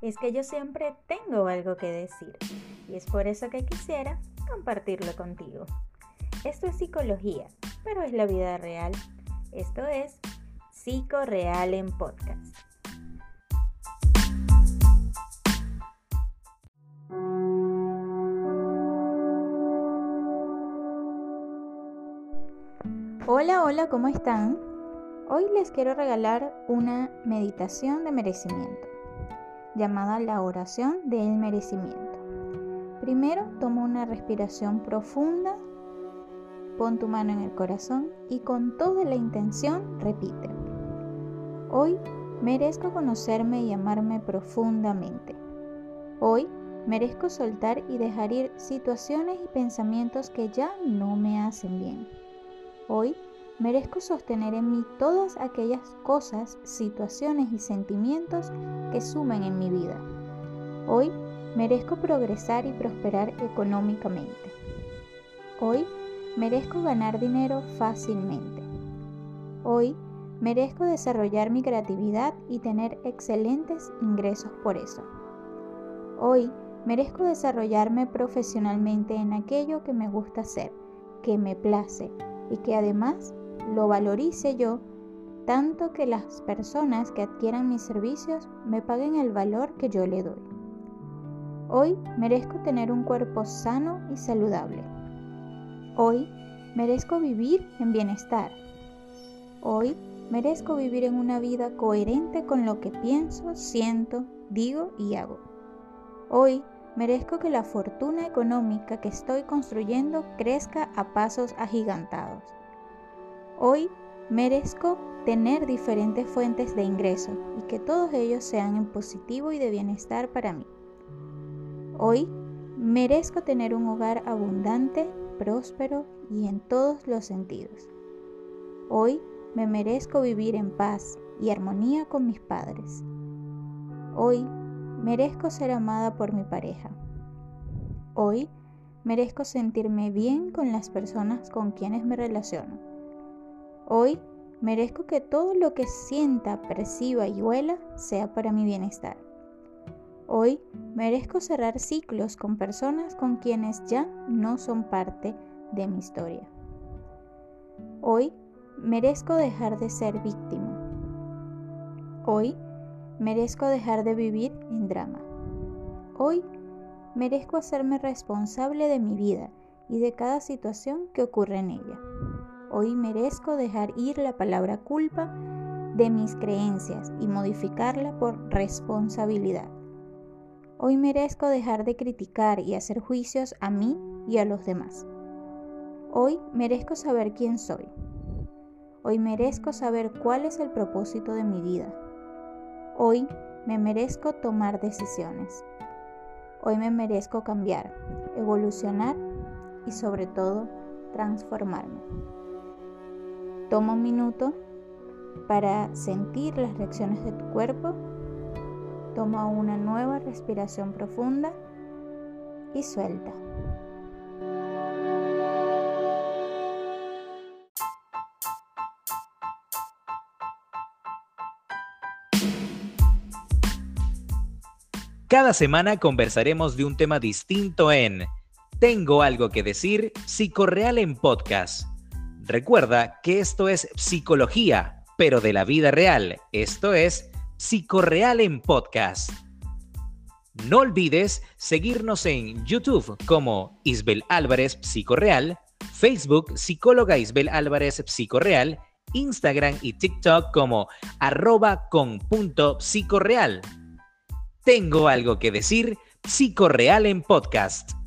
es que yo siempre tengo algo que decir y es por eso que quisiera compartirlo contigo. Esto es psicología, pero es la vida real. Esto es Psico Real en Podcast. Hola, hola, ¿cómo están? Hoy les quiero regalar una meditación de merecimiento, llamada la oración del merecimiento. Primero toma una respiración profunda, pon tu mano en el corazón y con toda la intención repite. Hoy merezco conocerme y amarme profundamente. Hoy merezco soltar y dejar ir situaciones y pensamientos que ya no me hacen bien. Hoy merezco sostener en mí todas aquellas cosas, situaciones y sentimientos que sumen en mi vida. Hoy merezco progresar y prosperar económicamente. Hoy merezco ganar dinero fácilmente. Hoy merezco desarrollar mi creatividad y tener excelentes ingresos por eso. Hoy merezco desarrollarme profesionalmente en aquello que me gusta hacer, que me place y que además lo valorice yo, tanto que las personas que adquieran mis servicios me paguen el valor que yo le doy. Hoy merezco tener un cuerpo sano y saludable. Hoy merezco vivir en bienestar. Hoy merezco vivir en una vida coherente con lo que pienso, siento, digo y hago. Hoy merezco que la fortuna económica que estoy construyendo crezca a pasos agigantados. Hoy merezco tener diferentes fuentes de ingreso y que todos ellos sean en positivo y de bienestar para mí. Hoy merezco tener un hogar abundante, próspero y en todos los sentidos. Hoy me merezco vivir en paz y armonía con mis padres. Hoy merezco ser amada por mi pareja. Hoy merezco sentirme bien con las personas con quienes me relaciono. Hoy merezco que todo lo que sienta, perciba y huela sea para mi bienestar. Hoy merezco cerrar ciclos con personas con quienes ya no son parte de mi historia. Hoy merezco dejar de ser víctima. Hoy merezco dejar de vivir en drama. Hoy merezco hacerme responsable de mi vida y de cada situación que ocurre en ella. Hoy merezco dejar ir la palabra culpa de mis creencias y modificarla por responsabilidad. Hoy merezco dejar de criticar y hacer juicios a mí y a los demás. Hoy merezco saber quién soy. Hoy merezco saber cuál es el propósito de mi vida. Hoy me merezco tomar decisiones. Hoy me merezco cambiar, evolucionar y sobre todo transformarme. Toma un minuto para sentir las reacciones de tu cuerpo. Toma una nueva respiración profunda y suelta. Cada semana conversaremos de un tema distinto en Tengo algo que decir, Psicorreal en Podcast Recuerda que esto es psicología, pero de la vida real. Esto es Psicorreal en Podcast. No olvides seguirnos en YouTube como Isbel Álvarez Psicorreal, Facebook Psicóloga Isbel Álvarez Psicorreal, Instagram y TikTok como arroba con punto psicorreal. Tengo algo que decir, Psicorreal en Podcast.